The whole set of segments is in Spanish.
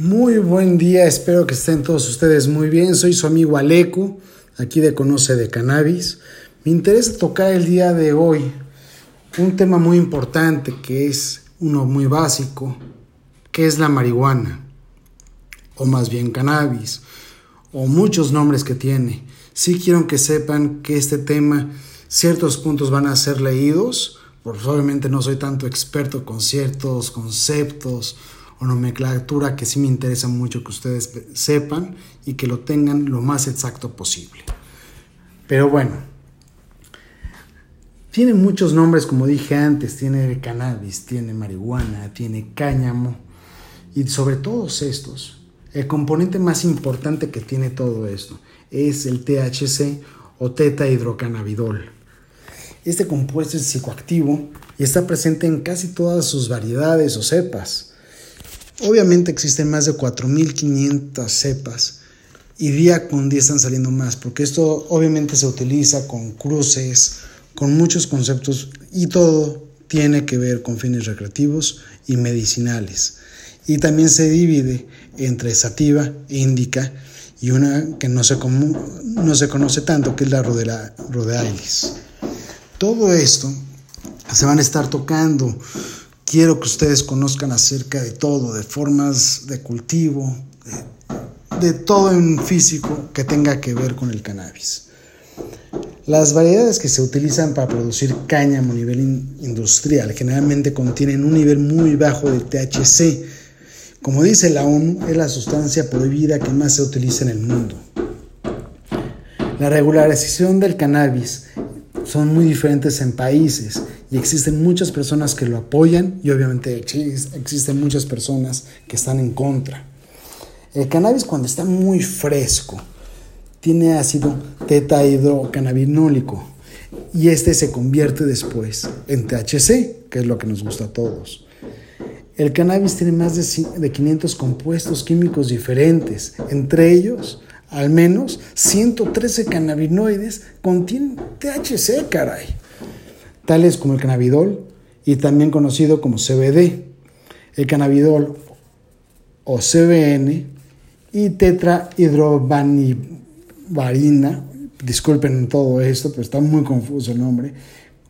Muy buen día, espero que estén todos ustedes muy bien. Soy su amigo Aleco, aquí de Conoce de Cannabis. Me interesa tocar el día de hoy un tema muy importante que es uno muy básico, que es la marihuana, o más bien cannabis, o muchos nombres que tiene. Sí quiero que sepan que este tema, ciertos puntos van a ser leídos, porque obviamente no soy tanto experto con ciertos conceptos o nomenclatura que sí me interesa mucho que ustedes sepan y que lo tengan lo más exacto posible. Pero bueno, tiene muchos nombres como dije antes, tiene cannabis, tiene marihuana, tiene cáñamo y sobre todos estos, el componente más importante que tiene todo esto es el THC o teta-hidrocannabidol. Este compuesto es psicoactivo y está presente en casi todas sus variedades o cepas Obviamente existen más de 4.500 cepas y día con día están saliendo más, porque esto obviamente se utiliza con cruces, con muchos conceptos y todo tiene que ver con fines recreativos y medicinales. Y también se divide entre sativa e indica y una que no se, no se conoce tanto, que es la rhodealis. Todo esto se van a estar tocando Quiero que ustedes conozcan acerca de todo, de formas de cultivo, de, todo en físico que tenga que ver con el cannabis. Las variedades que se utilizan para producir cáñamo a nivel industrial generalmente contienen un nivel muy bajo de THC. Como dice la ONU, es la sustancia prohibida que más se utiliza en el mundo. La regularización del cannabis son muy diferentes en países y existen muchas personas que lo apoyan y obviamente existen muchas personas que están en contra. El cannabis cuando está muy fresco tiene ácido tetahidrocannabinólico y este se convierte después en THC, que es lo que nos gusta a todos. El cannabis tiene más de 500 compuestos químicos diferentes, entre ellos al menos 113 cannabinoides contienen THC, caray. Tales como el cannabidol y también conocido como CBD. El cannabidol o CBN y tetrahidrobanivarina, disculpen todo esto, pero está muy confuso el nombre,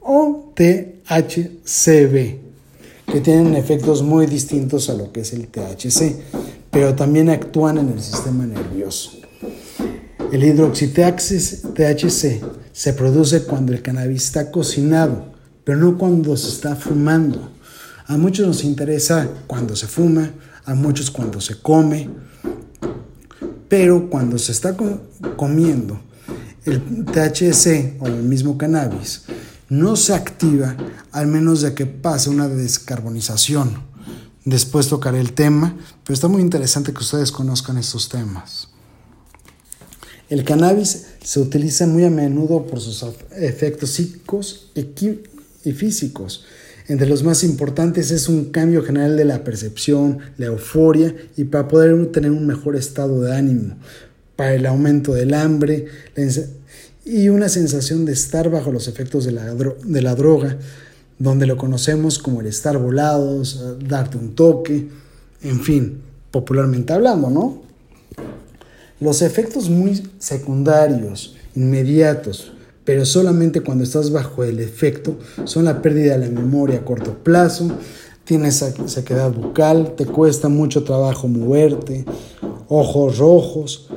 o THCB, que tienen efectos muy distintos a lo que es el THC, pero también actúan en el sistema nervioso. El hidroxi-THC se produce cuando el cannabis está cocinado, pero no cuando se está fumando. A muchos nos interesa cuando se fuma, a muchos cuando se come, pero cuando se está comiendo, el THC o el mismo cannabis no se activa al menos de que pase una descarbonización. Después tocaré el tema, pero está muy interesante que ustedes conozcan estos temas. El cannabis se utiliza muy a menudo por sus efectos psíquicos y físicos. Entre los más importantes es un cambio general de la percepción, la euforia y para poder tener un mejor estado de ánimo, para el aumento del hambre y una sensación de estar bajo los efectos de la, droga, donde lo conocemos como el estar volados, darte un toque, en fin, popularmente hablando, ¿no? Los efectos muy secundarios, inmediatos, pero solamente cuando estás bajo el efecto, son la pérdida de la memoria a corto plazo, tienes sequedad bucal, te cuesta mucho trabajo moverte, ojos rojos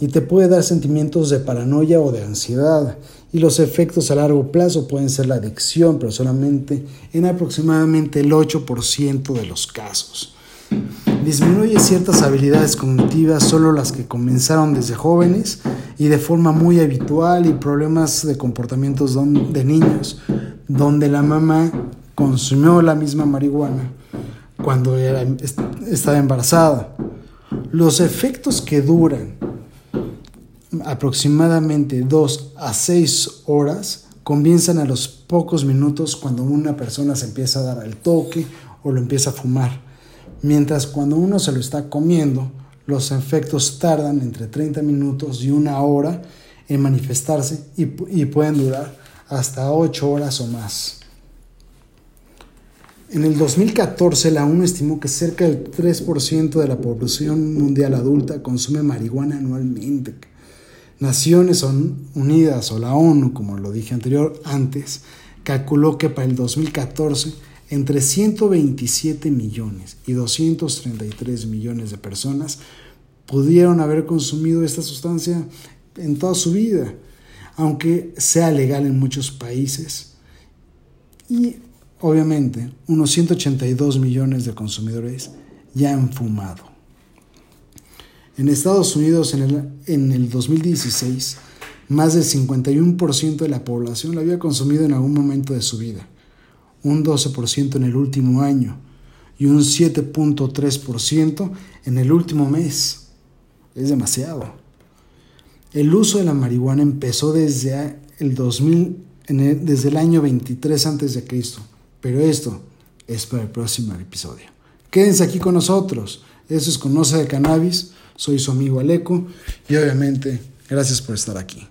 y te puede dar sentimientos de paranoia o de ansiedad. Y los efectos a largo plazo pueden ser la adicción, pero solamente en aproximadamente el 8% de los casos. Disminuye ciertas habilidades cognitivas, solo las que comenzaron desde jóvenes y de forma muy habitual y problemas de comportamientos de niños, donde la mamá consumió la misma marihuana cuando estaba embarazada. Los efectos que duran aproximadamente 2 a 6 horas comienzan a los pocos minutos cuando una persona se empieza a dar el toque o lo empieza a fumar mientras cuando uno se lo está comiendo, los efectos tardan entre 30 minutos y una hora en manifestarse y, pueden durar hasta 8 horas o más. En el 2014, la ONU estimó que cerca del 3% de la población mundial adulta consume marihuana anualmente. Naciones Unidas o la ONU, como lo dije anterior antes, calculó que para el 2014 entre 127 millones y 233 millones de personas pudieron haber consumido esta sustancia en toda su vida, aunque sea legal en muchos países. Y obviamente unos 182 millones de consumidores ya han fumado. En Estados Unidos en el, en el 2016, más del 51% de la población la había consumido en algún momento de su vida, un 12% en el último año y un 7.3% en el último mes. Es demasiado. El uso de la marihuana empezó desde el 2000, desde el año 23 a.C., pero esto es para el próximo episodio. Quédense aquí con nosotros. Eso es Conoce de Cannabis. Soy su amigo Aleco y obviamente gracias por estar aquí.